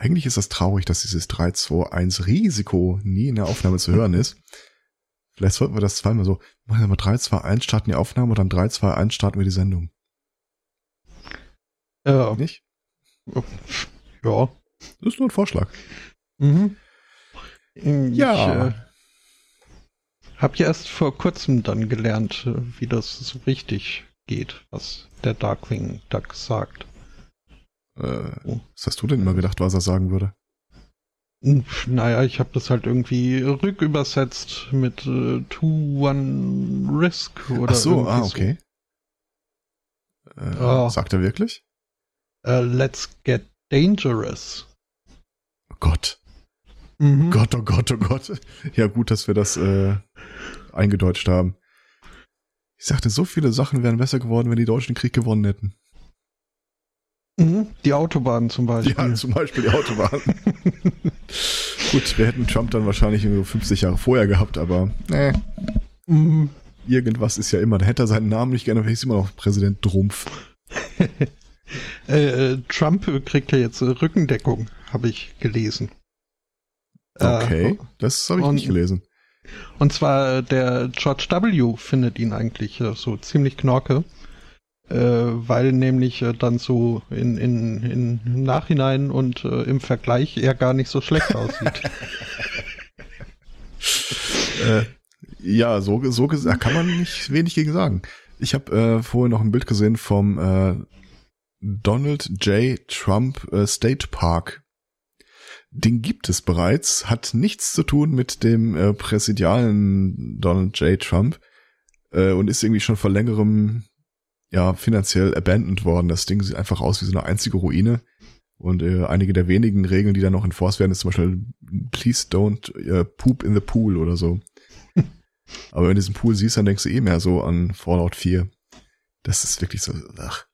Eigentlich ist das traurig, dass dieses 3-2-1 Risiko nie in der Aufnahme zu hören ist. Vielleicht sollten wir das zweimal so, machen wir mal 3-2-1 starten die Aufnahme und dann 3-2-1 starten wir die Sendung. Ja. Nicht? Ja. Das ist nur ein Vorschlag. Mhm. Ich, Ja. äh, hab ja erst vor kurzem dann gelernt, äh, wie das so richtig geht, was der Darkwing Duck sagt. Äh, Oh. was hast du denn immer gedacht, was er sagen würde? Naja, ich habe das halt irgendwie rückübersetzt mit äh, Two One Risk oder Ach so, ah, okay. Äh, Ah. Sagt er wirklich? Äh, let's get dangerous. Oh Gott. Mhm. Gott, oh Gott, oh Gott. Ja, gut, dass wir das äh, eingedeutscht haben. Ich sagte, so viele Sachen wären besser geworden, wenn die Deutschen den Krieg gewonnen hätten. Mhm. Die Autobahn zum Beispiel. Ja, zum Beispiel die Autobahn. gut, wir hätten Trump dann wahrscheinlich so 50 Jahre vorher gehabt, aber äh, Mhm. irgendwas ist ja immer. Da hätte er seinen Namen nicht gerne, wäre ich immer noch Präsident Drumpf. Äh, äh, Trump kriegt ja jetzt äh, Rückendeckung, habe ich gelesen. Okay, Äh, das habe ich und- nicht gelesen. Und zwar äh, der George W. findet ihn eigentlich äh, so ziemlich knorke, äh, weil nämlich äh, dann so in, in, in Nachhinein und äh, im Vergleich er gar nicht so schlecht aussieht. Äh, ja, so, so gesagt, kann man nicht wenig gegen sagen. Ich habe äh, vorhin noch ein Bild gesehen vom äh, Donald J. Trump äh, State Park. Den gibt es bereits, hat nichts zu tun mit dem äh, präsidialen Donald J. Trump äh, und ist irgendwie schon vor längerem ja finanziell abandoned worden. Das Ding sieht einfach aus wie so eine einzige Ruine. Und äh, einige der wenigen Regeln, die da noch enforced werden, ist zum Beispiel Please don't äh, poop in the pool oder so. Aber wenn du diesen Pool siehst, dann denkst du eh mehr so an Fallout 4. Das ist wirklich so, ach.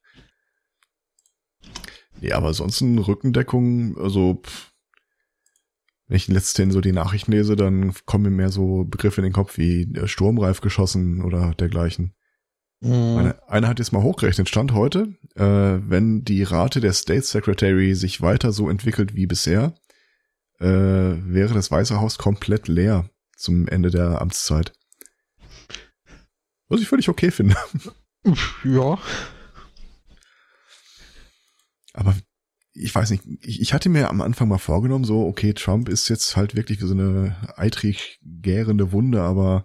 Nee, aber ansonsten Rückendeckung, also pff, wenn ich letztendlich so die Nachrichten lese, dann kommen mir mehr so Begriffe in den Kopf wie äh, Sturmreif geschossen oder dergleichen. Mhm. Eine, einer hat jetzt mal hochgerechnet, Stand heute, äh, wenn die Rate der State Secretary sich weiter so entwickelt wie bisher, äh, wäre das Weiße Haus komplett leer zum Ende der Amtszeit. Was ich völlig okay finde. Ja, Aber ich weiß nicht, ich, ich hatte mir am Anfang mal vorgenommen, so, okay, Trump ist jetzt halt wirklich wie so eine eitrig gärende Wunde, aber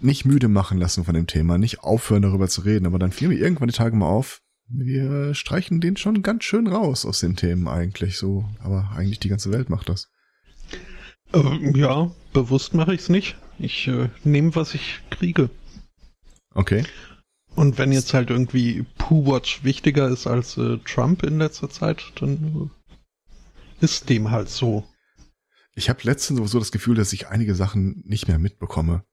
nicht müde machen lassen von dem Thema, nicht aufhören darüber zu reden. Aber dann fiel mir irgendwann die Tage mal auf, wir streichen den schon ganz schön raus aus den Themen eigentlich so. Aber eigentlich die ganze Welt macht das. äh, ja, bewusst mache ich es nicht. Ich äh, nehme, was ich kriege. Okay. Und wenn jetzt halt irgendwie Poo-Watch wichtiger ist als äh, Trump in letzter Zeit, dann äh, ist dem halt so. Ich habe letztens sowieso das Gefühl, dass ich einige Sachen nicht mehr mitbekomme.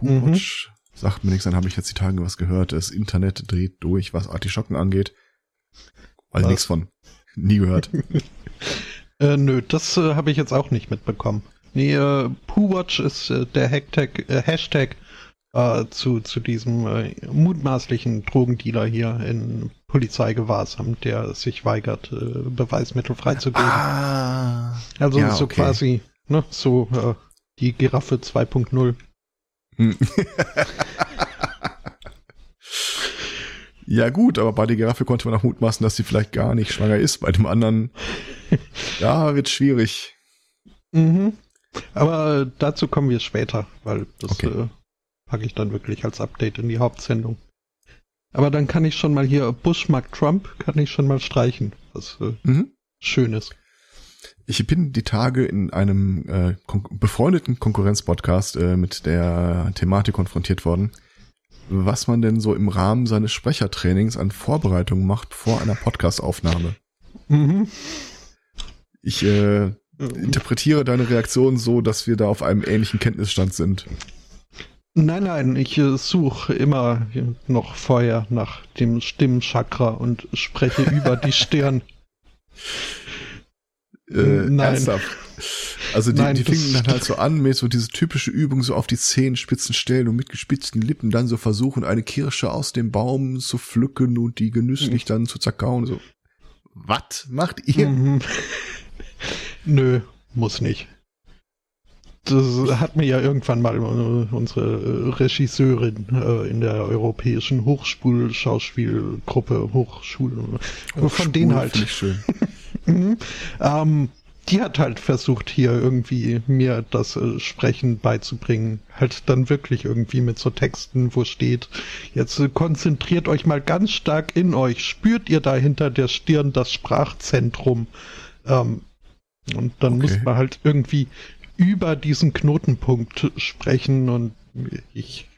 Poo-Watch sagt mir nichts, dann habe ich jetzt die Tage was gehört. Das Internet dreht durch, was Artischocken angeht. Weil Was? nichts von. Nie gehört. Äh, nö, das äh, habe ich jetzt auch nicht mitbekommen. Nee, äh, Poo-Watch ist äh, der Hashtag, äh, Hashtag äh, zu, zu diesem äh, mutmaßlichen Drogendealer hier in Polizeigewahrsam, der sich weigert, äh, Beweismittel freizugeben. ah. also ja, so okay. quasi, ne, so die Giraffe 2.0. Ja gut, aber bei der Giraffe konnte man auch mutmaßen, dass sie vielleicht gar nicht schwanger ist. Bei dem anderen, ja, wird schwierig. Mhm. Aber dazu kommen wir später, weil das Okay. äh, packe ich dann wirklich als Update in die Hauptsendung. Aber dann kann ich schon mal hier Bush mag Trump, kann ich schon mal streichen, was äh, Mhm. schön ist. Ich bin die Tage in einem äh, kon befreundeten Konkurrenzpodcast äh, mit der Thematik konfrontiert worden, was man denn so im Rahmen seines Sprechertrainings an Vorbereitungen macht vor einer Podcastaufnahme. Mhm. Ich äh, interpretiere deine Reaktion so, dass wir da auf einem ähnlichen Kenntnisstand sind. Nein, nein, ich äh, suche immer noch vorher nach dem Stimmchakra und spreche über die Stirn. Äh, Nein. Ernsthaft. Also die, Nein, die fingen dann halt so an mit so diese typische Übung so auf die Zehenspitzen stellen und mit gespitzten Lippen dann so versuchen, eine Kirsche aus dem Baum zu pflücken und die genüsslich dann zu zerkauen. So. Was macht ihr? Mhm. Nö, muss nicht. Das hat mir ja irgendwann mal äh, unsere äh, Regisseurin äh, in der europäischen Hochschulschauspielgruppe, Hochschule, Oh, von denen halt. schön. Mhm. Ähm, die hat halt versucht, hier irgendwie mir das äh, Sprechen beizubringen. Halt dann wirklich irgendwie mit so Texten, wo steht, jetzt äh, konzentriert euch mal ganz stark in euch. Spürt ihr da hinter der Stirn das Sprachzentrum? Ähm, und dann Okay. muss man halt irgendwie über diesen Knotenpunkt sprechen und ich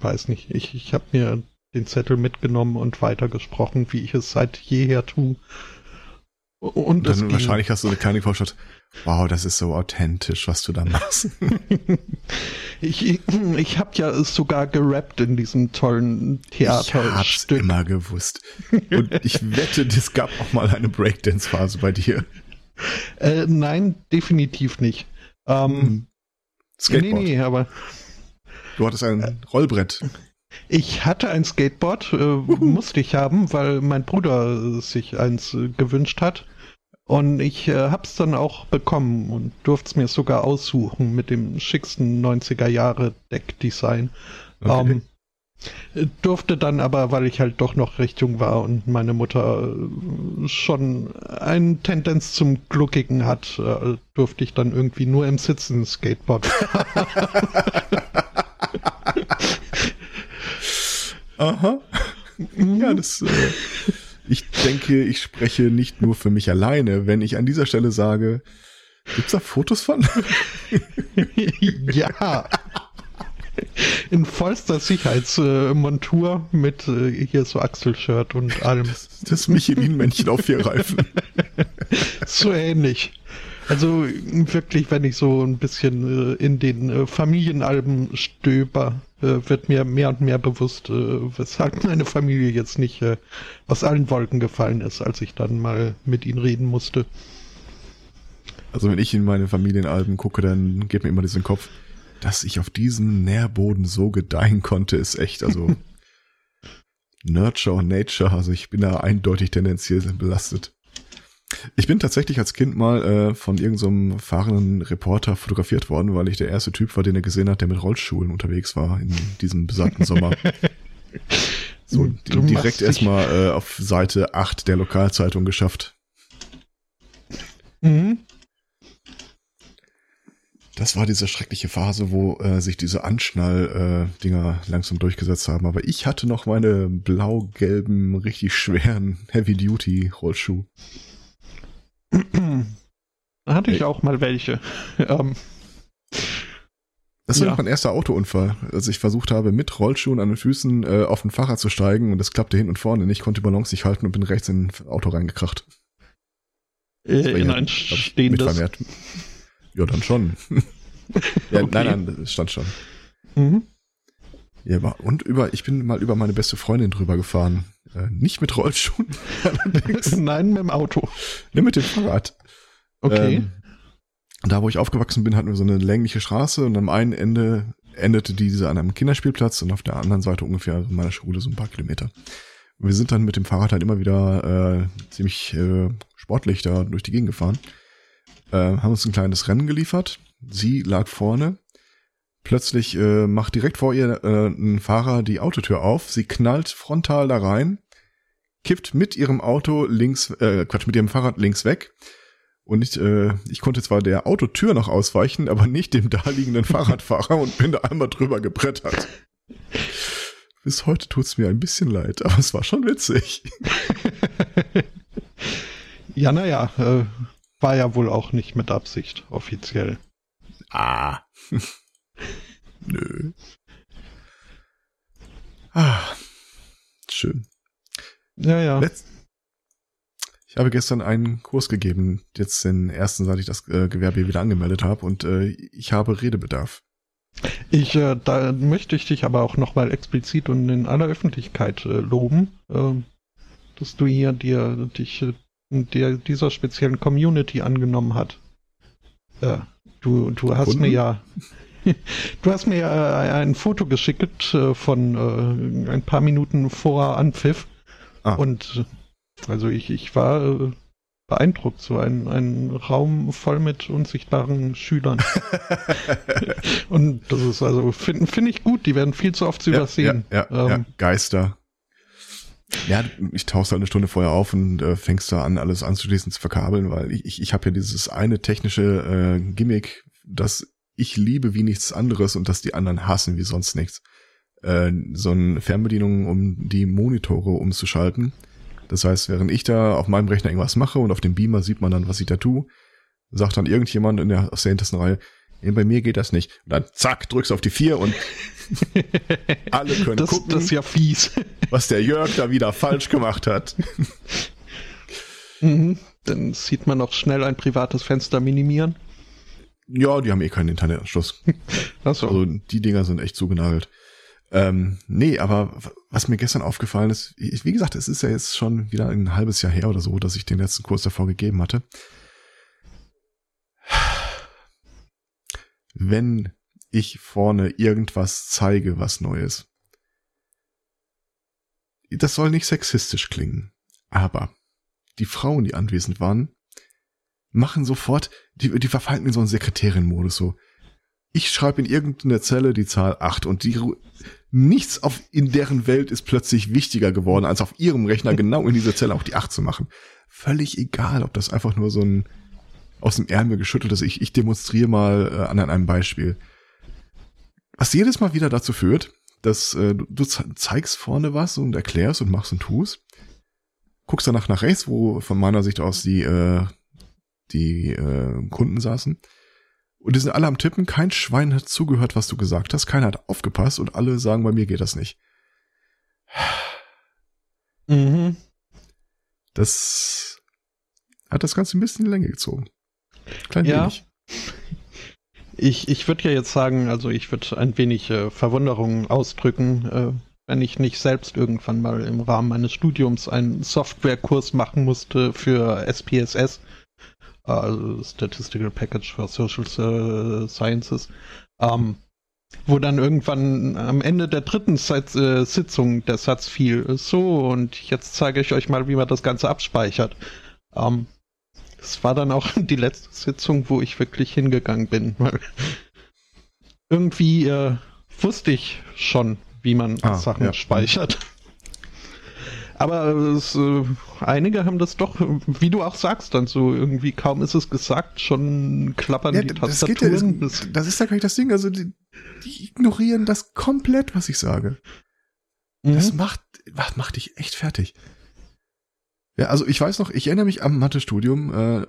weiß nicht, ich, ich habe mir den Zettel mitgenommen und weitergesprochen, wie ich es seit jeher tue. Und Dann wahrscheinlich hast du eine kleine Vorstellung. Wow, das ist so authentisch, was du da machst. Ich, ich, habe ja sogar gerappt in diesem tollen Ich hab's Theaterstück. immer gewusst. Und ich wette, es gab auch mal eine Breakdance-Phase bei dir. Äh, nein, definitiv nicht. Ähm, nee, Skateboard. nee, aber Du hattest ein Rollbrett. Ich hatte ein Skateboard, äh, musste ich haben, weil mein Bruder sich eins äh, gewünscht hat. Und ich äh, hab's dann auch bekommen und durfte es mir sogar aussuchen mit dem schicksten 90er Jahre Deckdesign. Okay. Ähm, äh, durfte dann aber, weil ich halt doch noch recht jung war und meine Mutter äh, schon eine Tendenz zum Gluckigen hat, äh, durfte ich dann irgendwie nur im Sitzen Skateboard. Aha. Ja, das. Äh, ich denke, ich spreche nicht nur für mich alleine, wenn ich an dieser Stelle sage, gibt's da Fotos von? ja. In vollster Sicherheitsmontur mit äh, hier so Achselshirt und allem. Das Michelin-Männchen auf vier Reifen. So ähnlich. Also wirklich, wenn ich so ein bisschen äh, in den äh, Familienalben stöber, äh, wird mir mehr und mehr bewusst, äh, weshalb meine Familie jetzt nicht äh, aus allen Wolken gefallen ist, als ich dann mal mit ihnen reden musste. Also wenn ich in meine Familienalben gucke, dann geht mir immer diesen Kopf, dass ich auf diesem Nährboden so gedeihen konnte, ist echt, also Nurture und Nature, also ich bin da eindeutig tendenziell belastet. Ich bin tatsächlich als Kind mal äh, von irgendeinem fahrenden Reporter fotografiert worden, weil ich der erste Typ war, den er gesehen hat, der mit Rollschuhen unterwegs war in diesem besagten Sommer. So, Du direkt erstmal äh, auf Seite 8 der Lokalzeitung geschafft. Mhm. Das war diese schreckliche Phase, wo äh, sich diese Anschnall-Dinger langsam durchgesetzt haben. Aber ich hatte noch meine blau-gelben, richtig schweren Heavy-Duty-Rollschuh. Da hatte ich auch mal welche. Ähm, Das war Ja. mein erster Autounfall, als ich versucht habe, mit Rollschuhen an den Füßen äh, auf ein Fahrrad zu steigen und das klappte hin und vorne nicht, konnte die Balance nicht halten und bin rechts in ein Auto reingekracht. Äh, in ja, ein ich, stehendes. mitvermehrt. Ja, dann schon. ja, Okay. Nein, nein, das stand schon. Mhm. Ja, und über, ich bin mal über meine beste Freundin drüber gefahren. Äh, nicht mit Rollschuhen, allerdings. Nein, mit dem Auto. Ne, mit dem Fahrrad. Okay. Ähm, da, wo ich aufgewachsen bin, hatten wir so eine längliche Straße und am einen Ende endete diese an einem Kinderspielplatz und auf der anderen Seite ungefähr an meiner Schule so ein paar Kilometer. Und wir sind dann mit dem Fahrrad halt immer wieder äh, ziemlich äh, sportlich da durch die Gegend gefahren. Äh, haben uns ein kleines Rennen geliefert. Sie lag vorne. Plötzlich äh, macht direkt vor ihr äh, ein Fahrer die Autotür auf. Sie knallt frontal da rein, kippt mit ihrem Auto links, äh, Quatsch, mit ihrem Fahrrad links weg. Und ich, äh, ich konnte zwar der Autotür noch ausweichen, aber nicht dem daliegenden Fahrradfahrer und bin da einmal drüber gebrettert. Bis heute tut's mir ein bisschen leid, aber es war schon witzig. Ja, naja, äh, war ja wohl auch nicht mit Absicht, offiziell. Ah. Nö. Ah. Schön. Ja, ja. Letz ich habe gestern einen Kurs gegeben, jetzt den ersten, seit ich das äh, Gewerbe wieder angemeldet habe und äh, ich habe Redebedarf. Ich, äh, da möchte ich dich aber auch nochmal explizit und in aller Öffentlichkeit äh, loben, ähm, dass du hier dir dich äh, der, dieser speziellen Community angenommen hat. Äh, du, du hast Kunden? mir ja du hast mir ja ein Foto geschickt von ein paar Minuten vor Anpfiff Ah. und Also ich, ich war äh, beeindruckt, so ein, ein Raum voll mit unsichtbaren Schülern. und das ist also, finde find ich gut, die werden viel zu oft zu Ja, übersehen. Ja, ja, Ähm, ja, Geister. Ja, ich tauchst halt eine Stunde vorher auf und äh, fängst da an, alles anzuschließen, zu verkabeln, weil ich, ich, ich habe ja dieses eine technische äh, Gimmick, das ich liebe wie nichts anderes und das die anderen hassen wie sonst nichts. Äh, so eine Fernbedienung, um die Monitore umzuschalten. Das heißt, während ich da auf meinem Rechner irgendwas mache und auf dem Beamer sieht man dann, was ich da tue, sagt dann irgendjemand in der, aus der hintersten Reihe, "Nee, bei mir geht das nicht. Und dann zack, drückst auf die vier und alle können das, gucken das ist ja fies. was der Jörg da wieder falsch gemacht hat. Mhm. Dann sieht man noch schnell ein privates Fenster minimieren. Ja, die haben eh keinen Internetanschluss. Achso. Also die Dinger sind echt zugenagelt. Ähm, nee, aber was mir gestern aufgefallen ist, ich, wie gesagt, es ist ja jetzt schon wieder ein halbes Jahr her oder so, dass ich den letzten Kurs davor gegeben hatte. Wenn ich vorne irgendwas zeige, was Neues. Das soll nicht sexistisch klingen, aber die Frauen, die anwesend waren, machen sofort, die, die verfallen in so einen Sekretärin-Modus so. Ich schreibe in irgendeine Zelle die Zahl 8 und die nichts auf in deren Welt ist plötzlich wichtiger geworden, als auf ihrem Rechner genau in dieser Zelle auch die 8 zu machen. Völlig egal, ob das einfach nur so ein aus dem Ärmel geschüttelt ist. Ich, ich demonstriere mal äh, an einem Beispiel. Was jedes Mal wieder dazu führt, dass äh, du, du ze- zeigst vorne was und erklärst und machst und tust, guckst danach nach rechts, wo von meiner Sicht aus die äh, die äh, Kunden saßen. Und die sind alle am Tippen, kein Schwein hat zugehört, was du gesagt hast, keiner hat aufgepasst und alle sagen, bei mir geht das nicht. Mhm. Das hat das Ganze ein bisschen in die Länge gezogen. Klein Ja. wenig. Ich, ich würde ja jetzt sagen, also ich würde ein wenig äh, Verwunderung ausdrücken, äh, wenn ich nicht selbst irgendwann mal im Rahmen meines Studiums einen Softwarekurs machen musste für SPSS, also Statistical Package for Social äh, Sciences, ähm, wo dann irgendwann am Ende der dritten Seit, äh, Sitzung der Satz fiel, so und jetzt zeige ich euch mal, wie man das Ganze abspeichert. Ähm, es war dann auch die letzte Sitzung, wo ich wirklich hingegangen bin, weil irgendwie äh, wusste ich schon, wie man Ah, Sachen ja. speichert. Aber es, äh, einige haben das doch, wie du auch sagst, dann so irgendwie kaum ist es gesagt, schon klappern Ja, die das, geht ja, Tastaturen. das, Das- das ist ja gar nicht das Ding. Also die, die ignorieren das komplett, was ich sage. Das Mhm. macht, macht, macht dich echt fertig. Ja, also ich weiß noch, ich erinnere mich am Mathestudium, äh,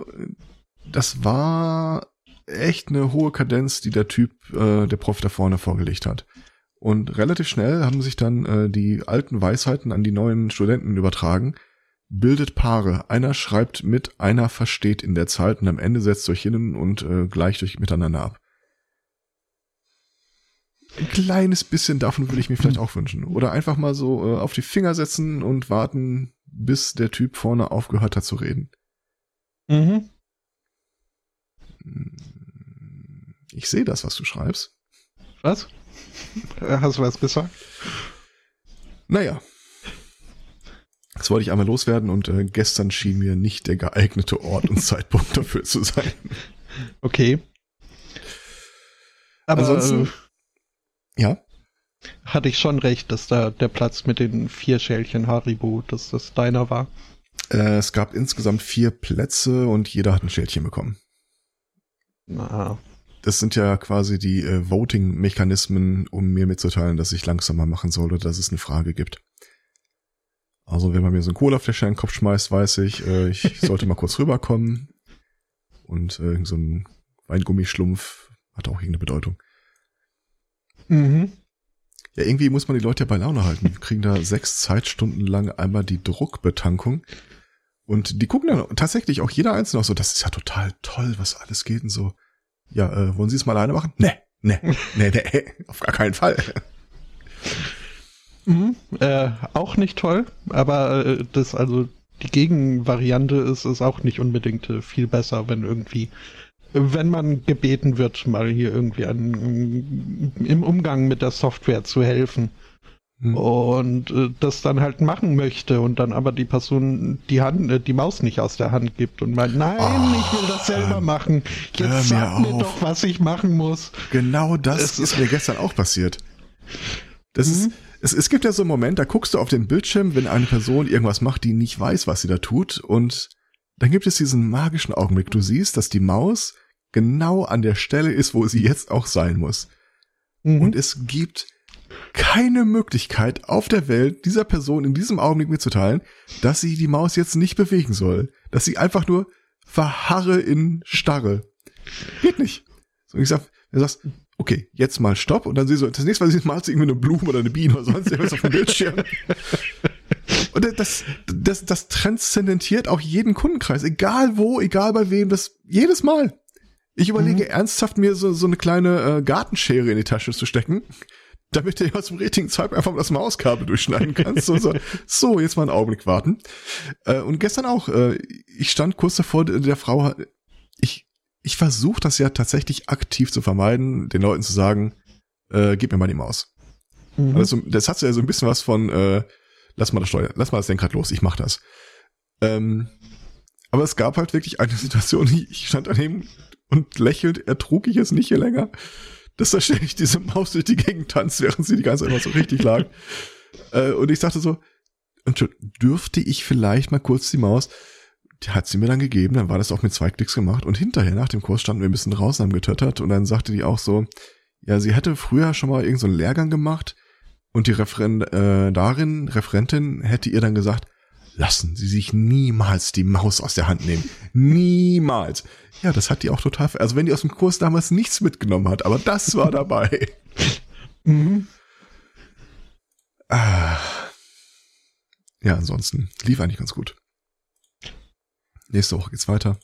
das war echt eine hohe Kadenz, die der Typ, äh, der Prof da vorne vorgelegt hat. Und relativ schnell haben sich dann äh, die alten Weisheiten an die neuen Studenten übertragen. Bildet Paare. Einer schreibt mit, einer versteht in der Zeit und am Ende setzt euch hin und äh, gleicht euch miteinander ab. Ein kleines bisschen davon würde ich mir vielleicht auch wünschen. Oder einfach mal so äh, auf die Finger setzen und warten, bis der Typ vorne aufgehört hat zu reden. Mhm. Ich sehe das, was du schreibst. Was? Äh, Hast du was gesagt? Naja. Das wollte ich einmal loswerden und äh, gestern schien mir nicht der geeignete Ort und Zeitpunkt dafür zu sein. Okay. Aber Ansonsten- äh, Ja. hatte ich schon recht, dass da der Platz mit den vier Schälchen Haribo, dass das deiner war. Äh, es gab insgesamt vier Plätze und jeder hat ein Schildchen bekommen. Na, Das sind ja quasi die äh, Voting-Mechanismen, um mir mitzuteilen, dass ich langsamer machen soll oder dass es eine Frage gibt. Also wenn man mir so ein Colafläschchen in den Kopf schmeißt, weiß ich, äh, ich sollte mal kurz rüberkommen. Und äh, so ein Weingummischlumpf hat auch irgendeine Bedeutung. mhm. Ja, irgendwie muss man die Leute ja bei Laune halten. Wir kriegen da sechs Zeitstunden lang einmal die Druckbetankung. Und die gucken dann tatsächlich auch jeder einzelne auch so, das ist ja total toll, was alles geht und so. Ja, äh, wollen Sie es mal alleine machen? Nee, nee, nee, nee, auf gar keinen Fall. Mhm. Äh, auch nicht toll, aber äh, das also die Gegenvariante ist ist auch nicht unbedingt äh, viel besser, wenn irgendwie wenn man gebeten wird, mal hier irgendwie an, im Umgang mit der Software zu helfen. Hm. und äh, das dann halt machen möchte und dann aber die Person die Hand, äh, die Maus nicht aus der Hand gibt und meint, nein, oh, ich will das selber machen. Jetzt sag mir, mir doch, was ich machen muss. Genau das es ist mir gestern auch passiert. Das mhm. ist, es, es gibt ja so einen Moment, da guckst du auf den Bildschirm, wenn eine Person irgendwas macht, die nicht weiß, was sie da tut und dann gibt es diesen magischen Augenblick. Du siehst, dass die Maus genau an der Stelle ist, wo sie jetzt auch sein muss. Mhm. Und es gibt keine Möglichkeit auf der Welt, dieser Person in diesem Augenblick mitzuteilen, dass sie die Maus jetzt nicht bewegen soll. Dass sie einfach nur verharre in Starre. Geht nicht. So, ich sag, du sagst, okay, jetzt mal Stopp und dann sie so, das nächste Mal sie malt sie irgendwie eine Blume oder eine Biene oder sonst irgendwas auf dem Bildschirm. Und das, das, das transzendentiert auch jeden Kundenkreis, egal wo, egal bei wem, das jedes Mal. Ich überlege mhm. ernsthaft, mir so, so eine kleine äh, Gartenschere in die Tasche zu stecken, damit du aus dem richtigen Zeitpunkt einfach mal das Mauskabel durchschneiden kannst. so, so, so, jetzt mal einen Augenblick warten. Äh, und gestern auch, äh, ich stand kurz davor, der Frau, ich, ich versuche das ja tatsächlich aktiv zu vermeiden, den Leuten zu sagen, äh, gib mir mal die Maus. Mhm. Also das hat ja so ein bisschen was von, äh, lass mal das Steuer, lass mal das Lenkrad los, ich mach das. Ähm, aber es gab halt wirklich eine Situation, ich stand daneben und lächelnd ertrug ich es nicht hier länger, dass da ständig diese Maus durch die Gegend tanzt, während sie die ganze Zeit immer so richtig lag. äh, und ich dachte so, dürfte ich vielleicht mal kurz die Maus, die hat sie mir dann gegeben, dann war das auch mit zwei Klicks gemacht und hinterher nach dem Kurs standen wir ein bisschen draußen, haben getöttert und dann sagte die auch so, ja, sie hätte früher schon mal irgendeinen so Lehrgang gemacht und die Referendarin, äh, Referentin hätte ihr dann gesagt, lassen Sie sich niemals die Maus aus der Hand nehmen. niemals. Ja, das hat die auch total, also wenn die aus dem Kurs damals nichts mitgenommen hat, aber das war dabei. mhm. Ah. Ja, ansonsten lief eigentlich ganz gut. Nächste Woche geht's weiter.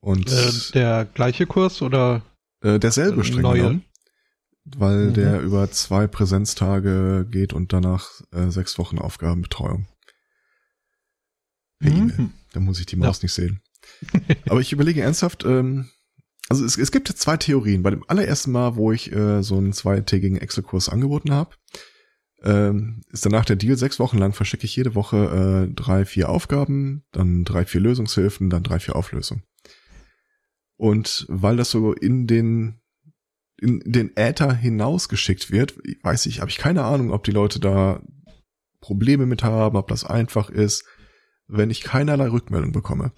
Und äh, der gleiche Kurs oder äh, derselbe streng neue? genommen weil mhm. der über zwei Präsenztage geht und danach äh, sechs Wochen Aufgabenbetreuung. Per mhm. E-Mail. Da muss ich die Maus ja. nicht sehen. Aber ich überlege ernsthaft, ähm, also es, es gibt zwei Theorien. Bei dem allerersten Mal, wo ich äh, so einen zweitägigen Excel-Kurs angeboten habe, ähm, ist danach der Deal, sechs Wochen lang verschicke ich jede Woche äh, drei, vier Aufgaben, dann drei, vier Lösungshilfen, dann drei, vier Auflösungen. Und weil das so in den in den Äther hinausgeschickt wird, weiß ich, habe ich keine Ahnung, ob die Leute da Probleme mit haben, ob das einfach ist, wenn ich keinerlei Rückmeldung bekomme.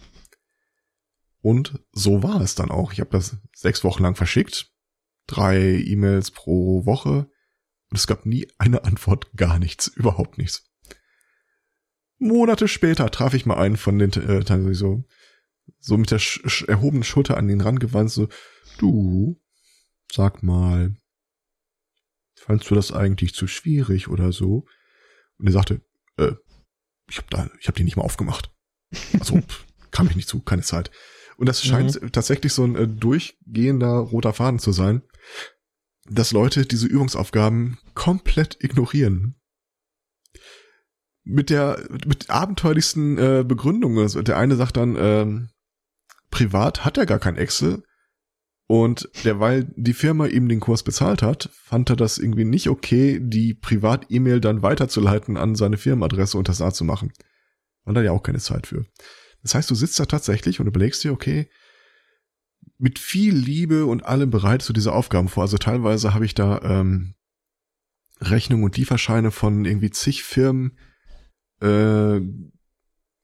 Und so war es dann auch. Ich habe das sechs Wochen lang verschickt, drei E-Mails pro Woche und es gab nie eine Antwort, gar nichts, überhaupt nichts. Monate später traf ich mal einen von den äh, so so mit der sch erhobenen Schulter an den Rand gewandt, so du, sag mal, fandst du das eigentlich zu schwierig oder so? Und er sagte, äh, ich habe da, ich habe die nicht mal aufgemacht. Also kam ich nicht zu, keine Zeit. Und das scheint mhm. tatsächlich so ein äh, durchgehender roter Faden zu sein, dass Leute diese Übungsaufgaben komplett ignorieren. Mit der mit abenteuerlichsten äh, Begründungen. Also der eine sagt dann, ähm, privat hat er gar kein Excel, und derweil die Firma ihm den Kurs bezahlt hat, fand er das irgendwie nicht okay, die Privat-E-Mail dann weiterzuleiten an seine Firmenadresse und das A zu machen. Weil da ja auch keine Zeit für. Das heißt, du sitzt da tatsächlich und überlegst dir, okay, mit viel Liebe und allem bereitest du diese Aufgaben vor. Also teilweise habe ich da ähm, Rechnungen und Lieferscheine von irgendwie zig Firmen äh,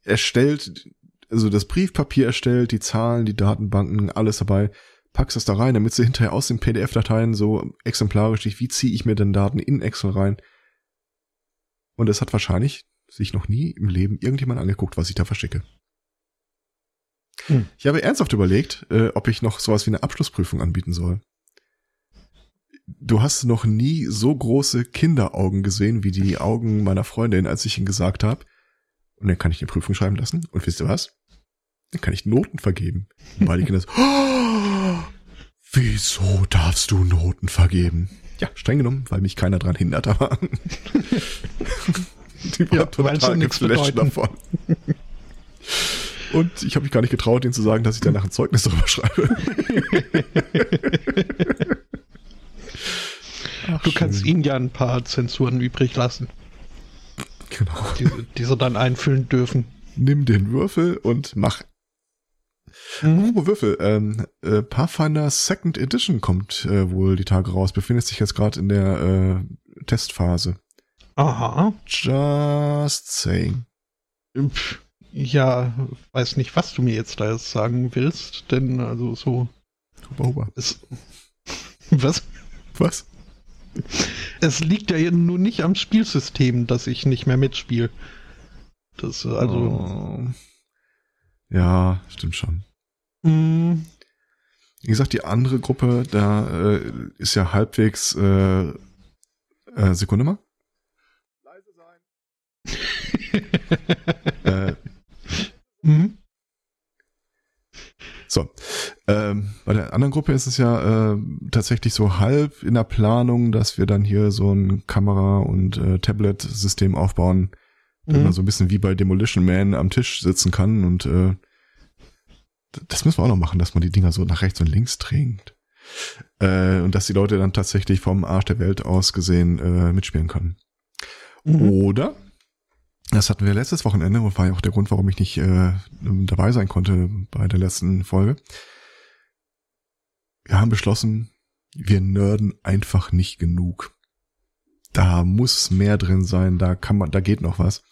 erstellt, also das Briefpapier erstellt, die Zahlen, die Datenbanken, alles dabei packst das da rein, damit sie hinterher aus den PDF-Dateien so exemplarisch, wie ziehe ich mir denn Daten in Excel rein? Und es hat wahrscheinlich sich noch nie im Leben irgendjemand angeguckt, was ich da verschicke. Hm. Ich habe ernsthaft überlegt, äh, ob ich noch sowas wie eine Abschlussprüfung anbieten soll. Du hast noch nie so große Kinderaugen gesehen wie die Augen meiner Freundin, als ich ihnen gesagt habe, und dann kann ich eine Prüfung schreiben lassen. Und wisst ihr was? Dann kann ich Noten vergeben. Und beide Kinder so, oh, wieso darfst du Noten vergeben? Ja, streng genommen, weil mich keiner dran hindert, aber die war ja, total geflasht davon. Und ich habe mich gar nicht getraut, ihnen zu sagen, dass ich danach ein Zeugnis darüber schreibe. Ach, du schön. kannst ihnen ja ein paar Zensuren übrig lassen. Genau. Die, die sie dann einfüllen dürfen. Nimm den Würfel und mach. Mhm. Oh, Würfel. Ähm, äh, Pathfinder Second Edition kommt äh, wohl die Tage raus. Befindet sich jetzt gerade in der äh, Testphase. Aha. Just saying. Ja, weiß nicht, was du mir jetzt da jetzt sagen willst, denn also so. Huba, huba. Es, was? Was? Es liegt ja nun nicht am Spielsystem, dass ich nicht mehr mitspiele. Das, also. Oh. Ja, stimmt schon. Mm. Wie gesagt, die andere Gruppe, da äh, ist ja halbwegs äh, äh, Sekunde mal. äh, mhm. So, ähm, bei der anderen Gruppe ist es ja äh, tatsächlich so halb in der Planung, dass wir dann hier so ein Kamera- und äh, Tablet-System aufbauen, mhm. man so ein bisschen wie bei Demolition Man am Tisch sitzen kann und äh, das müssen wir auch noch machen, dass man die Dinger so nach rechts und links trägt. Äh, und dass die Leute dann tatsächlich vom Arsch der Welt aus gesehen äh, mitspielen können. Mhm. Oder das hatten wir letztes Wochenende und war ja auch der Grund, warum ich nicht äh, dabei sein konnte bei der letzten Folge. Wir haben beschlossen, wir nörden einfach nicht genug. Da muss mehr drin sein, da kann man, da geht noch was.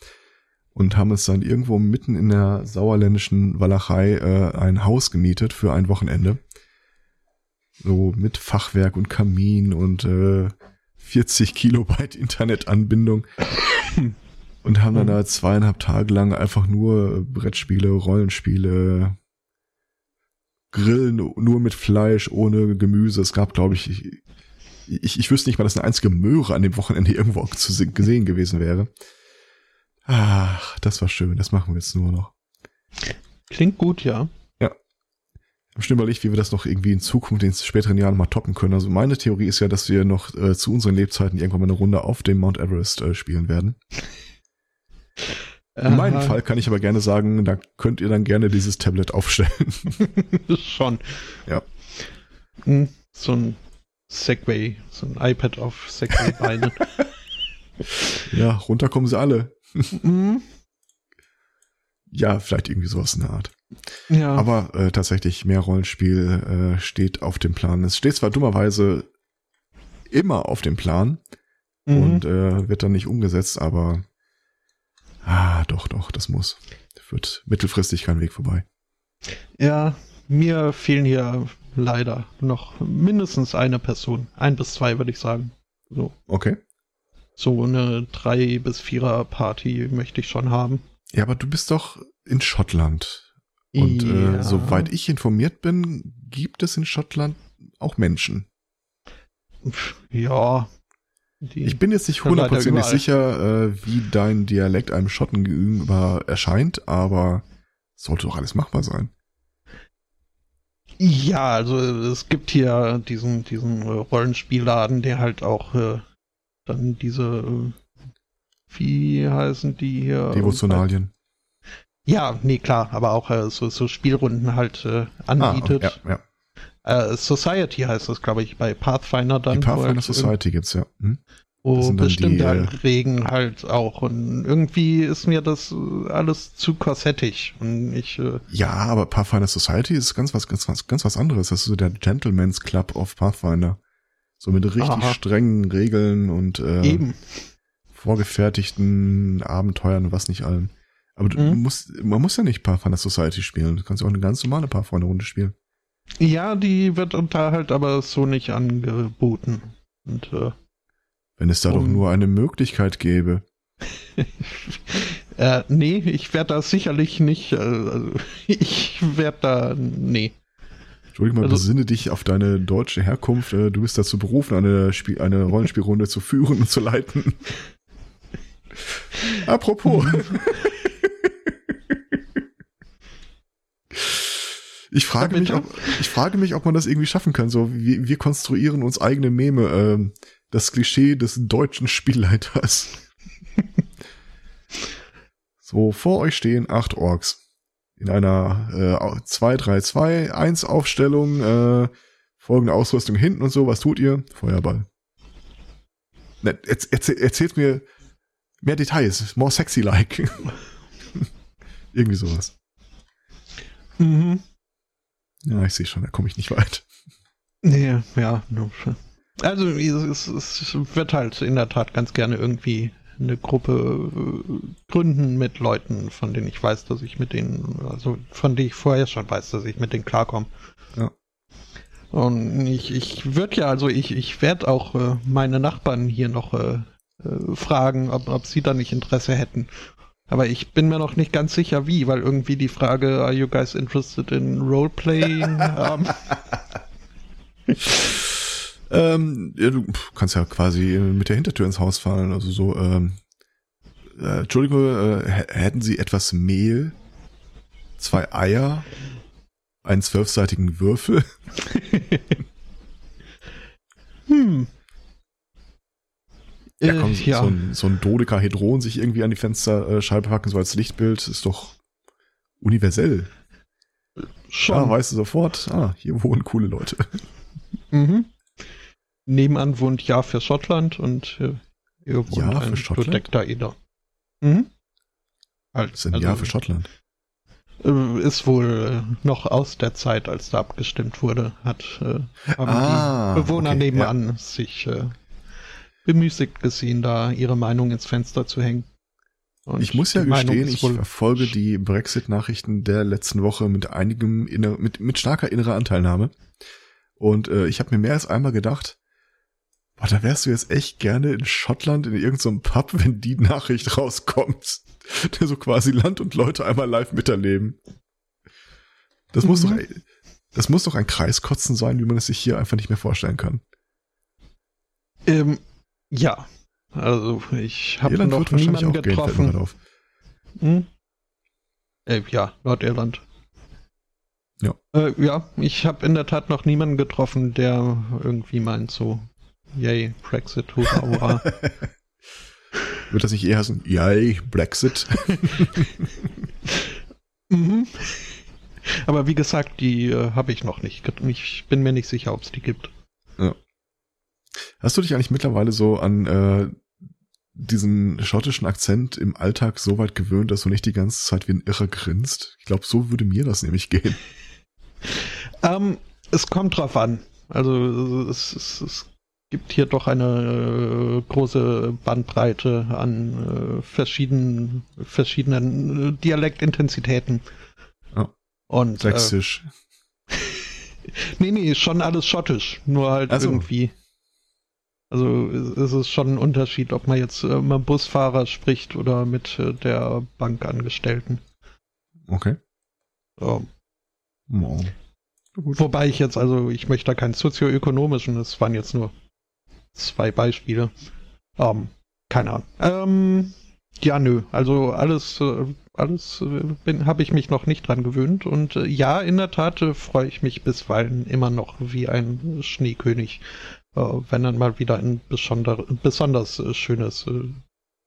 Und haben uns dann irgendwo mitten in der sauerländischen Walachei äh, ein Haus gemietet für ein Wochenende. So mit Fachwerk und Kamin und äh, 40 Kilobyte Internetanbindung. und haben dann da zweieinhalb Tage lang einfach nur Brettspiele, Rollenspiele, Grillen nur mit Fleisch, ohne Gemüse. Es gab, glaube ich, ich, ich, ich wüsste nicht mal, dass eine einzige Möhre an dem Wochenende irgendwo zu gesehen gewesen wäre. Ach, das war schön. Das machen wir jetzt nur noch. Klingt gut, ja. Ja. Ich schon überlegt, wie wir das noch irgendwie in Zukunft, in den späteren Jahren mal toppen können. Also meine Theorie ist ja, dass wir noch äh, zu unseren Lebzeiten irgendwann mal eine Runde auf dem Mount Everest äh, spielen werden. In meinem Fall kann ich aber gerne sagen, da könnt ihr dann gerne dieses Tablet aufstellen. Schon. Ja. Hm, so ein Segway, so ein iPad auf Segway-Beinen. ja, runter kommen sie alle. Mhm. Ja, vielleicht irgendwie sowas in der Art. Ja. Aber äh, tatsächlich, mehr Rollenspiel äh, steht auf dem Plan. Es steht zwar dummerweise immer auf dem Plan mhm. und äh, wird dann nicht umgesetzt, aber Ah, doch, doch, das muss. Führt mittelfristig kein Weg vorbei. Ja, mir fehlen hier leider noch mindestens eine Person. Ein bis zwei, würde ich sagen. So. Okay. So eine drei bis vierer Party möchte ich schon haben. Ja, aber du bist doch in Schottland. Und äh, ja. äh, soweit ich informiert bin, gibt es in Schottland auch Menschen. Ja, ich bin jetzt nicht hundertprozentig sicher, äh, wie dein Dialekt einem Schotten gegenüber erscheint, aber sollte doch alles machbar sein. Ja, also es gibt hier diesen, diesen Rollenspielladen, der halt auch äh, dann diese, äh, wie heißen die hier? Devotionalien. Ja, nee, klar, aber auch äh, so, so Spielrunden halt äh, anbietet. Ah, ja, ja. Äh, Society heißt das, glaube ich, bei Pathfinder dann. Die Pathfinder halt Society gibt's ja. Hm? Wo bestimmte die, halt Regen halt auch. Und irgendwie ist mir das alles zu korsettig. Und ich. Äh ja, aber Pathfinder Society ist ganz was, ganz was, ganz was anderes. Das ist so der Gentleman's Club of Pathfinder. So mit richtig Aha. strengen Regeln und äh, Eben. vorgefertigten Abenteuern und was nicht allem. Aber du mhm. musst, man muss ja nicht Pathfinder Society spielen. Du kannst ja auch eine ganz normale Pathfinder-Runde spielen. Ja, die wird da halt aber so nicht angeboten. Und, äh, Wenn es da doch nur eine Möglichkeit gäbe. äh, nee, ich werde da sicherlich nicht, äh, also, ich werde da, nee. Entschuldigung mal, also, besinne dich auf deine deutsche Herkunft. Äh, du bist dazu berufen, eine, Spiel, eine Rollenspielrunde zu führen und zu leiten. Apropos. Ich frage, mich, ob, ich frage mich, ob man das irgendwie schaffen kann. So, wir, wir konstruieren uns eigene Meme. Ähm, das Klischee des deutschen Spielleiters. so, vor euch stehen acht Orks. In einer äh, 2, 3, 2, 1 Aufstellung, äh, folgende Ausrüstung hinten und so. Was tut ihr? Feuerball. Ne, erzähl, erzählt mir mehr Details, more sexy like. Irgendwie sowas. Mhm. Ja, ich sehe schon, da komme ich nicht weit. Nee, ja. Also es, es, wird halt in der Tat ganz gerne irgendwie eine Gruppe äh, gründen mit Leuten, von denen ich weiß, dass ich mit denen, also von denen ich vorher schon weiß, dass ich mit denen klarkomme. Ja. Und ich, ich würde ja, also ich, ich werde auch äh, meine Nachbarn hier noch äh, äh, fragen, ob, ob sie da nicht Interesse hätten. Aber ich bin mir noch nicht ganz sicher, wie, weil irgendwie die Frage, are you guys interested in roleplaying? um, ähm, ja, du kannst ja quasi mit der Hintertür ins Haus fallen. Also so, ähm, äh, Entschuldigung, äh, hätten Sie etwas Mehl, zwei Eier, einen zwölfseitigen Würfel? hm. Ja, komm, äh, ja. so, ein, so ein Dodekahedron sich irgendwie an die Fensterscheibe packen, so als Lichtbild, ist doch universell. Schon. Ja, weißt du sofort, ah, hier wohnen coole Leute. Mhm. Nebenan wohnt Ja für Schottland und äh, ihr wohnt ja, ein Protector Eder. Mhm. Halt, Was ist ein also, Ja für Schottland? Äh, ist wohl äh, noch aus der Zeit, als da abgestimmt wurde, hat äh, haben ah, die Bewohner okay, nebenan ja. sich äh, bemüßigt gesehen, da ihre Meinung ins Fenster zu hängen. Und ich muss ja gestehen, ich verfolge die Brexit-Nachrichten der letzten Woche mit einigem inner, mit, mit starker innerer Anteilnahme. Und äh, ich habe mir mehr als einmal gedacht, boah, da wärst du jetzt echt gerne in Schottland in irgendeinem so Pub, wenn die Nachricht rauskommt. Der so quasi Land und Leute einmal live miterleben. Das mhm. muss doch, das muss doch ein Kreiskotzen sein, wie man es sich hier einfach nicht mehr vorstellen kann. Ähm, ja. Also ich habe noch niemanden getroffen. Gehen, hm? Äh, ja, Nordirland. Ja. Äh, ja, ich habe in der Tat noch niemanden getroffen, der irgendwie meint so, yay, Brexit, hurra, hurra. Wird das nicht eher heißen, yay, Brexit? mhm. Aber wie gesagt, die äh, habe ich noch nicht. Ich bin mir nicht sicher, ob es die gibt. Ja. Hast du dich eigentlich mittlerweile so an äh, diesen schottischen Akzent im Alltag so weit gewöhnt, dass du nicht die ganze Zeit wie ein Irrer grinst? Ich glaube, so würde mir das nämlich gehen. Ähm, es kommt drauf an. Also es, es, es gibt hier doch eine äh, große Bandbreite an äh, verschiedenen, verschiedenen äh, Dialektintensitäten. Oh. Und, Sächsisch. Äh, nee, nee, schon alles schottisch. Nur halt also. irgendwie. Also es ist schon ein Unterschied, ob man jetzt äh, mit Busfahrer spricht oder mit äh, der Bankangestellten. Okay. So. Oh. Wobei ich jetzt, also ich möchte da keinen sozioökonomischen, das waren jetzt nur zwei Beispiele. Ähm, keine Ahnung. Ähm, ja, nö. Also alles, äh, alles äh, habe ich mich noch nicht dran gewöhnt. Und äh, ja, in der Tat freue ich mich bisweilen immer noch wie ein Schneekönig, wenn dann mal wieder ein besonder, besonders schönes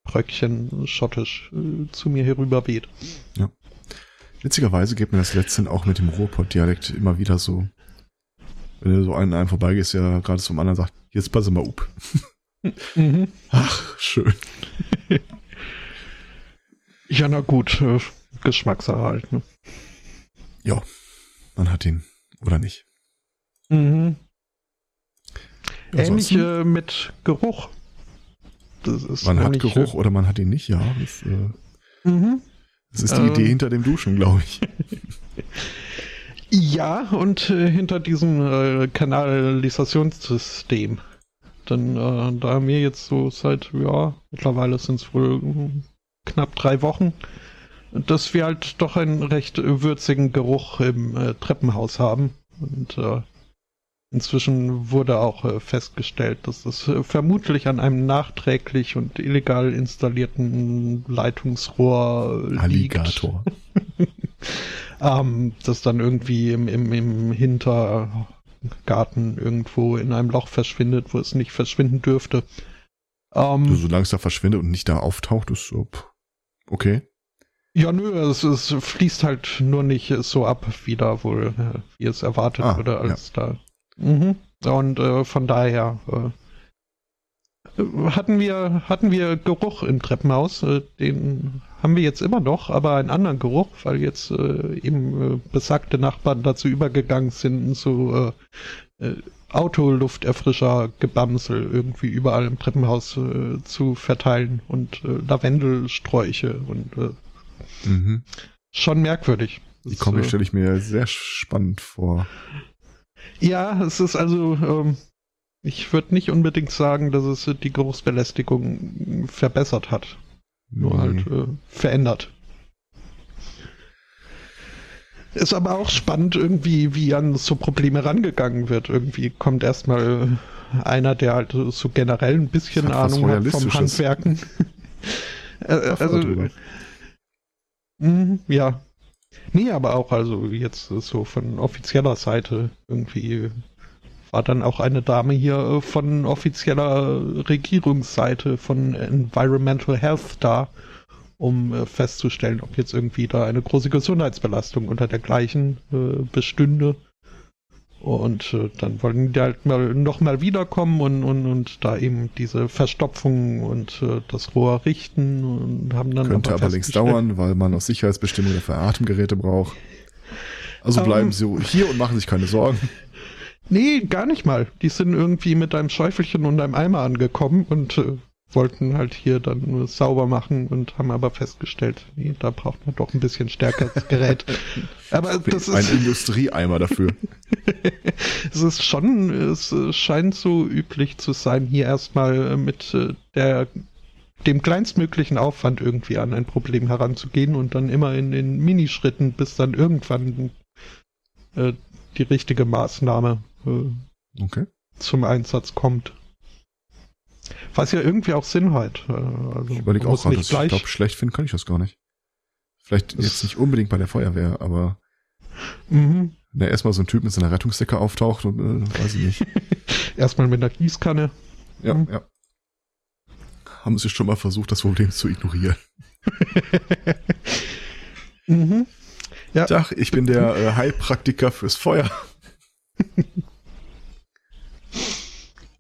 Bröckchen schottisch zu mir herüber weht. Ja. Witzigerweise geht mir das letztendlich auch mit dem Ruhrpott-Dialekt immer wieder so. Wenn du so einen einem vorbeigehst, ja gerade zum anderen sagt, jetzt pass mal up. Mhm. Ach, schön. ja, na gut, äh, Geschmackssache halt, ne? Ja, man hat ihn, oder nicht? Mhm. Ähnlich äh, mit Geruch. man hat Geruch äh, oder man hat ihn nicht, ja. Das, äh, mhm. Das ist die ähm, Idee hinter dem Duschen, glaube ich. ja, und äh, hinter diesem äh, Kanalisationssystem. Denn äh, da haben wir jetzt so seit, ja, mittlerweile sind es wohl hm, knapp drei Wochen, dass wir halt doch einen recht würzigen Geruch im äh, Treppenhaus haben. Und äh, Inzwischen wurde auch äh, festgestellt, dass es vermutlich an einem nachträglich und illegal installierten Leitungsrohr äh, Alligator. ähm, das dann irgendwie im, im, im Hintergarten irgendwo in einem Loch verschwindet, wo es nicht verschwinden dürfte. Ähm, Solange es da verschwindet und nicht da auftaucht, ist so, okay. Ja, nö, es, es fließt halt nur nicht so ab, wie da wohl, wie es erwartet ah, wurde, als ja. da Mhm. Und äh, von daher äh, hatten wir, hatten wir Geruch im Treppenhaus. Äh, den haben wir jetzt immer noch, aber einen anderen Geruch, weil jetzt äh, eben äh, besagte Nachbarn dazu übergegangen sind, so äh, äh, Autolufterfrischer Gebamsel irgendwie überall im Treppenhaus äh, zu verteilen und äh, Lavendelsträuche und mhm. schon merkwürdig. Die Kombi stelle ich mir sehr spannend vor. Ja, es ist also, ähm, ich würde nicht unbedingt sagen, dass es die Geruchsbelästigung verbessert hat. Nur mhm. halt äh, verändert. Ist aber auch spannend irgendwie, wie an so Probleme rangegangen wird. Irgendwie kommt erstmal einer, der halt so generell ein bisschen Ahnung hat vom Handwerken. Äh, also, mh, ja. Nee, aber auch also jetzt so von offizieller Seite irgendwie war dann auch eine Dame hier äh, von offizieller Regierungsseite von Environmental Health da, um äh, festzustellen, ob jetzt irgendwie da eine große Gesundheitsbelastung unter dergleichen äh, bestünde. Und dann wollten die halt mal nochmal wiederkommen und, und, und da eben diese Verstopfung und das Rohr richten und haben dann. Könnte aber, aber längst dauern, weil man aus Sicherheitsbestimmungen dafür Atemgeräte braucht. Also bleiben um, ähm. Sie hier und machen sich keine Sorgen. Nee, gar nicht mal. Die sind irgendwie mit einem Schäufelchen und einem Eimer angekommen und äh, wollten halt hier dann nur sauber machen und haben aber festgestellt, nee, da braucht man doch ein bisschen stärkeres Gerät. aber das ist ein Industrieeimer dafür. es ist schon, es scheint so üblich zu sein, hier erstmal mit äh, der dem kleinstmöglichen Aufwand irgendwie an ein Problem heranzugehen und dann immer in den Minischritten, bis dann irgendwann äh, die richtige Maßnahme äh, okay. zum Einsatz kommt. Was ja irgendwie auch Sinn hat. Äh, also ich überlege auch gerade, ich glaube, schlecht finden kann ich das gar nicht. Vielleicht jetzt nicht unbedingt bei der Feuerwehr, aber mhm. wenn da erstmal so ein Typ mit seiner Rettungsdecke auftaucht und äh, weiß ich nicht. erstmal mit einer Gießkanne. Ja, mhm. ja. Haben Sie schon mal versucht, das Problem zu ignorieren? mhm. Ja. Tag, ich bin der äh, Heilpraktiker fürs Feuer.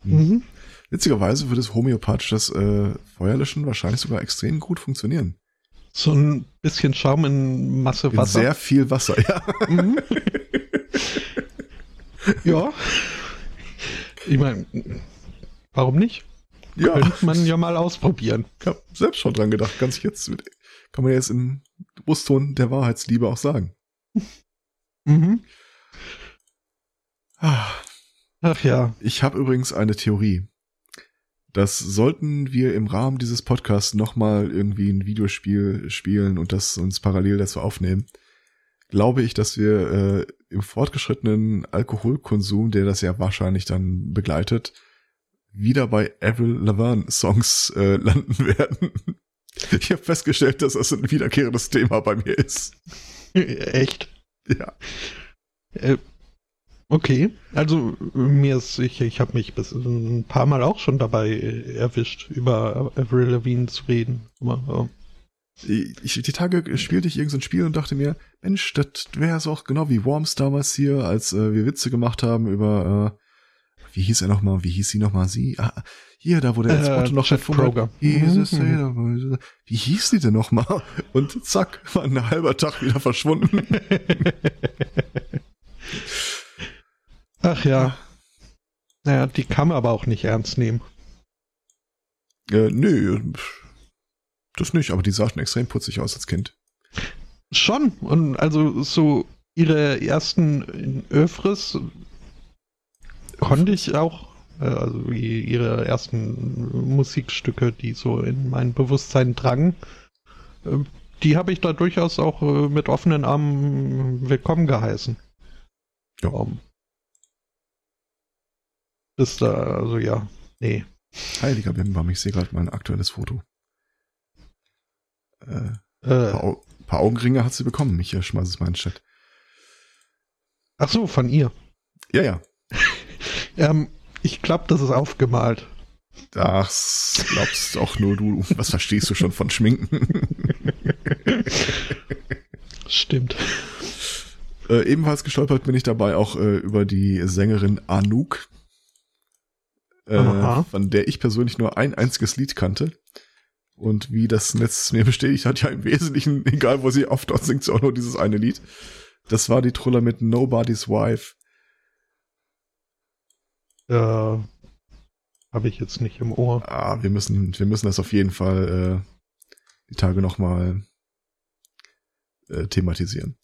mhm. Witzigerweise würde das homöopathisches äh, Feuerlöschen wahrscheinlich sogar extrem gut funktionieren. So ein bisschen Schaum in Masse Wasser. In sehr viel Wasser, ja. Mhm. ja. Ich meine, warum nicht? Ja. Könnte man ja mal ausprobieren. Ich habe selbst schon dran gedacht. Ganz jetzt kann man jetzt im Brustton der Wahrheitsliebe auch sagen. Mhm. Ach ja. Ich habe übrigens eine Theorie. Das sollten wir im Rahmen dieses Podcasts nochmal irgendwie ein Videospiel spielen und das uns parallel dazu aufnehmen. Glaube ich, dass wir äh, im fortgeschrittenen Alkoholkonsum, der das ja wahrscheinlich dann begleitet, wieder bei Avril Lavigne Songs äh, landen werden. Ich habe festgestellt, dass das ein wiederkehrendes Thema bei mir ist. Echt? Ja. Äh, Okay, also mir ist ich, ich habe mich bis ein paar Mal auch schon dabei erwischt, über Avril Lavigne zu reden. Aber, ich, die Tage spielte ich irgendein so Spiel und dachte mir, Mensch, das wäre es auch genau wie Worms damals hier, als äh, wir Witze gemacht haben über, äh, wie hieß er nochmal, wie hieß sie nochmal, sie? Ah, hier, da wurde das Motto noch erfunden. Mhm. Wie hieß die denn nochmal? Und zack, war ein halber Tag wieder verschwunden. Ach ja. Naja, die kann man aber auch nicht ernst nehmen. Äh, nö, das nicht, aber die sah schon extrem putzig aus als Kind. Schon, und also so ihre ersten Öfres konnte ich auch, äh, also ihre ersten Musikstücke, die so in mein Bewusstsein drangen, äh, die habe ich da durchaus auch äh, mit offenen Armen willkommen geheißen. Ja. Um, ist da, also ja, nee. Heiliger Bimbam, ich sehe gerade mal ein aktuelles Foto. Äh, äh. Paar, paar, Augenringe hat sie bekommen. Ich äh, schmeiße es mal in den Chat. Ach so, von ihr. Ja, ja. ähm, ich glaube, das ist aufgemalt. Das glaubst auch nur du. Was verstehst du schon von Schminken? Stimmt. Äh, ebenfalls gestolpert bin ich dabei auch äh, über die Sängerin Anouk äh, von der ich persönlich nur ein einziges Lied kannte. Und wie das Netz mir bestätigt hat, ja im Wesentlichen, egal wo sie auftaucht, singt sie auch nur dieses eine Lied. Das war die Truller mit Nobody's Wife. Ja, habe ich jetzt nicht im Ohr. Ah, wir müssen, wir müssen das auf jeden Fall äh, die Tage nochmal äh, thematisieren.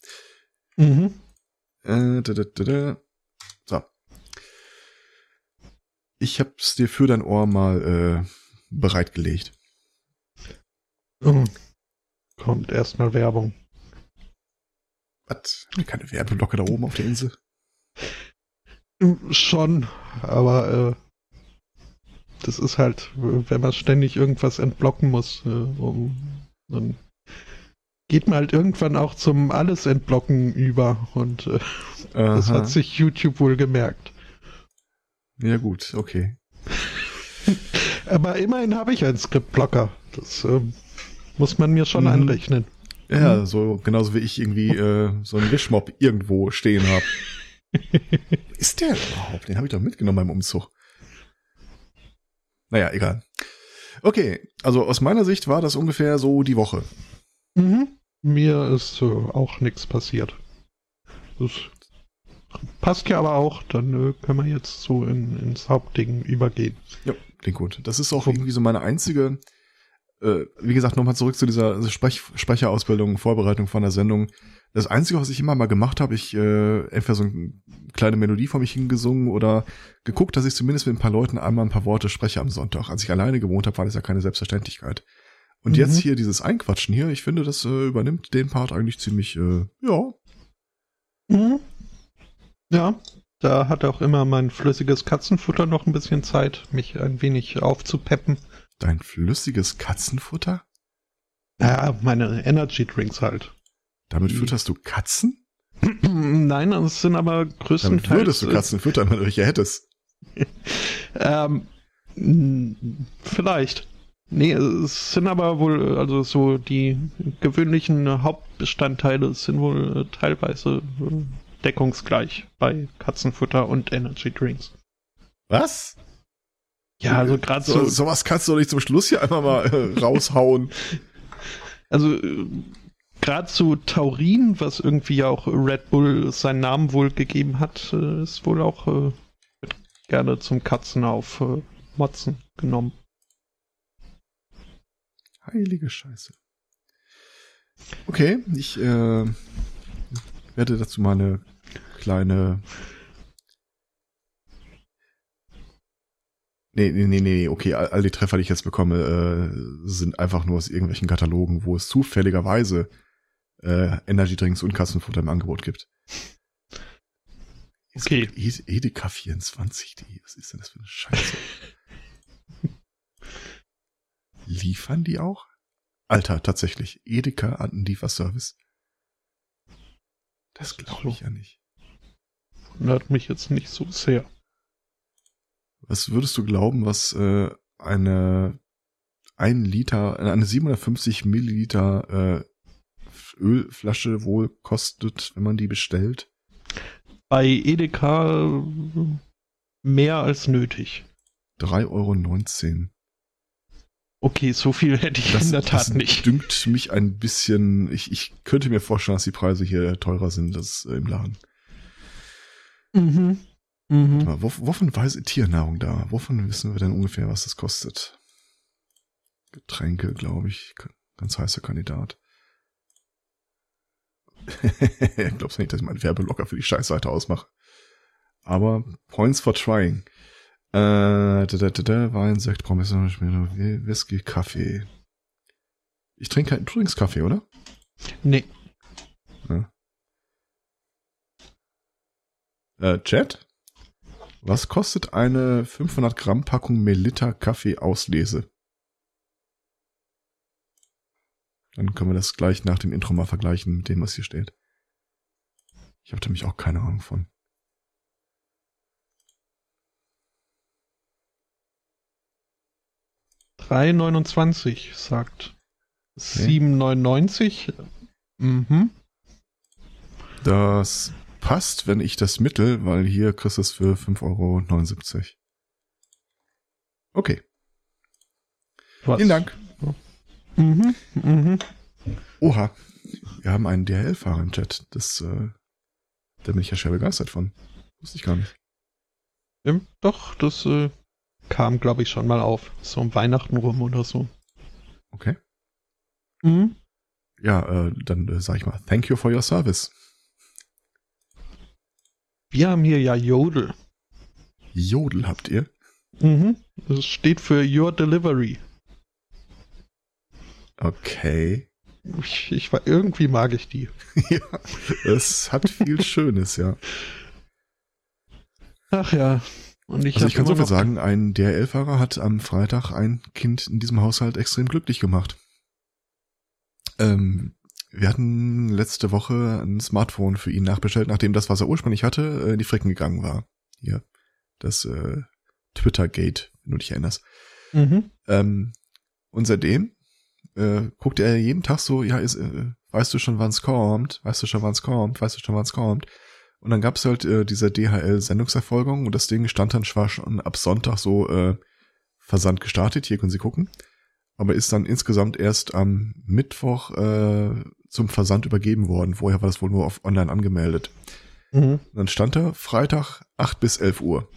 Mhm. Äh, da, da, da, da. So. Ich hab's dir für dein Ohr mal äh, bereitgelegt. Mhm. Kommt erstmal Werbung. Was? Keine Werbeblocke da oben auf der Insel? Schon, aber äh, das ist halt, wenn man ständig irgendwas entblocken muss, äh, um, dann geht man halt irgendwann auch zum alles entblocken über und äh, das hat sich YouTube wohl gemerkt. Ja gut, okay. aber immerhin habe ich einen Skriptblocker. Das äh, muss man mir schon mhm. anrechnen. Ja, mhm. so genauso wie ich irgendwie äh, so einen Wischmob irgendwo stehen habe. ist der überhaupt? Den habe ich doch mitgenommen beim Umzug. Naja, egal. Okay, also aus meiner Sicht war das ungefähr so die Woche. Mhm. Mir ist äh, auch nichts passiert. Das passt ja aber auch, dann äh, können wir jetzt so in, ins Hauptding übergehen. Ja, klingt gut. Das ist auch irgendwie so meine einzige äh, wie gesagt, nochmal zurück zu dieser Sprech Sprecherausbildung, Vorbereitung von der Sendung. Das Einzige, was ich immer mal gemacht habe, ich äh, entweder so eine kleine Melodie vor mich hingesungen oder geguckt, dass ich zumindest mit ein paar Leuten einmal ein paar Worte spreche am Sonntag. Als ich alleine gewohnt habe, war das ja keine Selbstverständlichkeit. Und mhm. jetzt hier dieses Einquatschen hier, ich finde, das äh, übernimmt den Part eigentlich ziemlich, äh, ja. Mhm. Ja, da hat auch immer mein flüssiges Katzenfutter noch ein bisschen Zeit, mich ein wenig aufzupeppen. Dein flüssiges Katzenfutter? Ja, meine Energy Drinks halt. Damit fütterst du Katzen? Nein, das sind aber größtenteils. Damit würdest du Katzen füttern, wenn du welche hättest. ähm, vielleicht. Nee, es sind aber wohl, also so die gewöhnlichen Hauptbestandteile sind wohl äh, teilweise äh, deckungsgleich bei Katzenfutter und Energy Drinks. Was? Ja, also gerade so, so. Sowas kannst du doch nicht zum Schluss hier einfach mal äh, raushauen. Also äh, gerade zu Taurin, was irgendwie ja auch Red Bull seinen Namen wohl gegeben hat, äh, ist wohl auch äh, gerne zum Katzen auf äh, Motzen genommen. Heilige Scheiße. Okay, ich äh, werde dazu mal eine kleine Nee, nee, nee, nee, okay, all, die Treffer, die ich jetzt bekomme, äh, sind einfach nur aus irgendwelchen Katalogen, wo es zufälligerweise äh, Energy Drinks und Kassenfutter im Angebot gibt. Okay. Edeka 24.de, was ist denn das für eine Scheiße? Liefern die auch? Alter, tatsächlich. Edeka an Lieferservice. Das glaube ich ja nicht. Wundert mich jetzt nicht so sehr. Was würdest du glauben, was äh, eine ein Liter, eine 750 Milliliter äh, Ölflasche wohl kostet, wenn man die bestellt? Bei Edeka mehr als nötig. 3,19 Euro. Okay, so viel hätte ich das, in der Tat das nicht. dünkt mich ein bisschen. Ich, ich könnte mir vorstellen, dass die Preise hier teurer sind als im Laden. Mhm. Mhm. Mal, wovon weiß Tiernahrung da? Wovon wissen wir denn ungefähr, was das kostet? Getränke, glaube ich. Ganz heißer Kandidat. Glaubst du nicht, dass ich meinen Werbeblocker für die Scheißseite ausmache? Aber Points for Trying. Äh, da, da, da, da, Wein, Sekt, Pommes, Whisky, Kaffee. Ich trinke keinen, du trinkst Kaffee, oder? Nee. Äh, Chat? Was kostet eine 500 Gramm Packung Melita Kaffee Auslese? Dann können wir das gleich nach dem Intro mal vergleichen mit dem, was hier steht. Ich habe nämlich auch keine Ahnung von. Drei neunundzwanzig sagt sieben neunundneunzig. Mhm. Das passt, wenn ich das mittel, weil hier kriegst du es für 5,79 Euro. Okay. Was? Vielen Dank. Mhm, mhm. Oha. Wir haben einen DHL-Fahrer im Chat. Das, äh, da bin ich ja schwer begeistert von. Wusste ich gar nicht. Ja, doch, das äh, kam, glaube ich, schon mal auf. So um Weihnachten rum oder so. Okay. Mhm. Ja, äh, dann äh, sag ich mal, thank you for your service. Wir haben hier ja Jodel. Jodel habt ihr? Mhm. Das steht für Your Delivery. Okay. Ich, ich war, irgendwie mag ich die. ja, es hat viel Schönes, ja. Ach ja. Und ich, Also ich kann so viel sagen, ein DHL-Fahrer hat am Freitag ein Kind in diesem Haushalt extrem glücklich gemacht. Ähm, wir hatten letzte Woche ein Smartphone für ihn nachbestellt, nachdem das, was er ursprünglich hatte, äh, in die Fricken gegangen war. Hier, das äh, Twitter-Gate, wenn du dich erinnerst. Mhm. Ähm, und seitdem äh, guckt er jeden Tag so, ja, ist, äh, weißt du schon, wann's kommt? Weißt du schon, wann's kommt? Weißt du schon, wann's kommt? Und dann gab's halt äh, diese DHL-Sendungserfolgung und das Ding stand dann zwar schon ab Sonntag so äh, Versand gestartet, hier können Sie gucken, aber ist dann insgesamt erst am Mittwoch äh, zum Versand übergeben worden. Vorher war das wohl nur auf online angemeldet. Mhm. Dann stand da Freitag 8 bis 11 Uhr.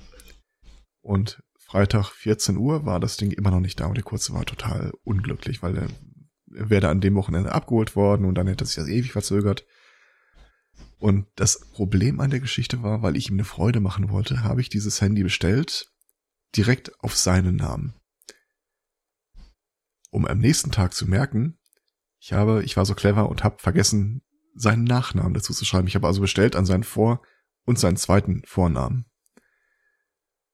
Und Freitag 14 Uhr war das Ding immer noch nicht da und der Kurze war total unglücklich, weil er, er wäre an dem Wochenende abgeholt worden und dann hätte sich das ewig verzögert. Und das Problem an der Geschichte war, weil ich ihm eine Freude machen wollte, habe ich dieses Handy bestellt, direkt auf seinen Namen. Um am nächsten Tag zu merken, ich habe, ich war so clever und habe vergessen, seinen Nachnamen dazu zu schreiben. Ich habe also bestellt an seinen Vor- und seinen zweiten Vornamen.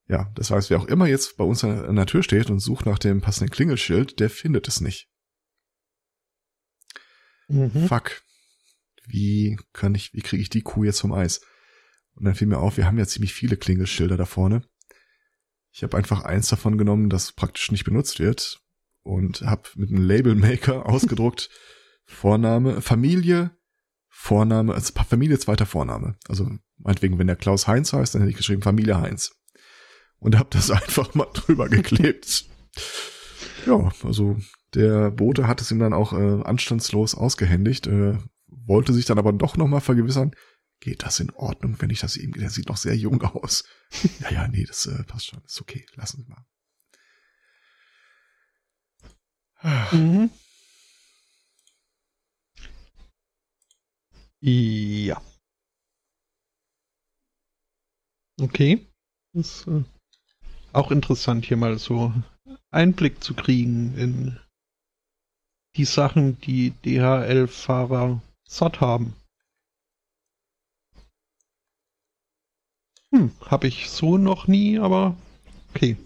Ja, das heißt, wer auch immer jetzt bei uns an der Tür steht und sucht nach dem passenden Klingelschild, der findet es nicht. Mhm. Fuck. Wie kann ich, wie kriege ich die Kuh jetzt vom Eis? Und dann fiel mir auf, wir haben ja ziemlich viele Klingelschilder da vorne. Ich habe einfach eins davon genommen, das praktisch nicht benutzt wird und habe mit einem Labelmaker ausgedruckt Vorname, Familie, Vorname, also Familie zweiter Vorname. Also meinetwegen, wenn der Klaus Heinz heißt, dann hätte ich geschrieben Familie Heinz. Und habe das einfach mal drüber geklebt. Ja, also der Bote hat es ihm dann auch äh, anstandslos ausgehändigt, äh, wollte sich dann aber doch nochmal vergewissern, geht das in Ordnung, wenn ich das ihm, der sieht noch sehr jung aus. ja, ja, nee, das äh, passt schon, ist okay, lassen Sie mal. Mhm. Ja. Okay. Das ist äh, auch interessant, hier mal so Einblick zu kriegen in die Sachen, die DHL-Fahrer satt haben. Hm, habe ich so noch nie, aber okay.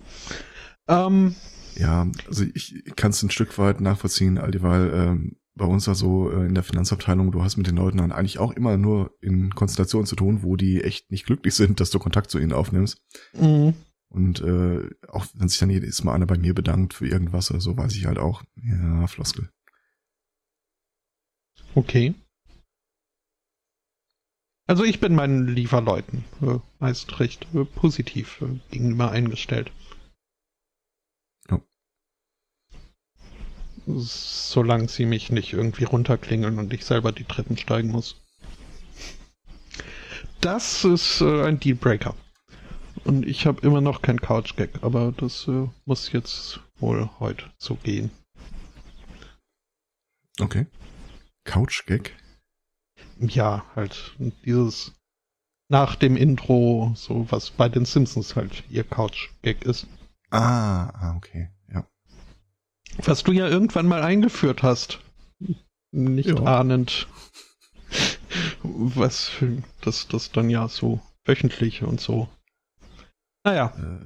Ähm, Ja, also ich kann es ein Stück weit nachvollziehen, all dieweil ähm, bei uns also äh, in der Finanzabteilung, du hast mit den Leuten dann eigentlich auch immer nur in Konstellationen zu tun, wo die echt nicht glücklich sind, dass du Kontakt zu ihnen aufnimmst. mh, Und äh, auch wenn sich dann jedes Mal einer bei mir bedankt für irgendwas oder so, weiß ich halt auch, ja, Floskel. Okay. Also ich bin meinen Lieferleuten äh, meist recht äh, positiv äh, gegenüber eingestellt. Solange sie mich nicht irgendwie runterklingeln und ich selber die Treppen steigen muss. Das ist äh, ein Dealbreaker. Und ich habe immer noch kein Couch-Gag, aber das äh, muss jetzt wohl heute so gehen. Okay. Couch-Gag? Ja, halt dieses nach dem Intro, so was bei den Simpsons halt ihr Couch-Gag ist. Ah, ah, okay. Was du ja irgendwann mal eingeführt hast. Nicht Ja. ahnend, was für, das, das dann ja so wöchentlich und so. Naja, Äh,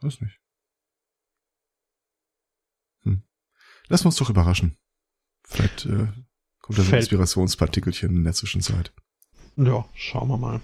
weiß nicht. Hm. Wir uns doch überraschen. Vielleicht äh, kommt da so ein Inspirationspartikelchen in der Zwischenzeit. ja, schauen wir mal.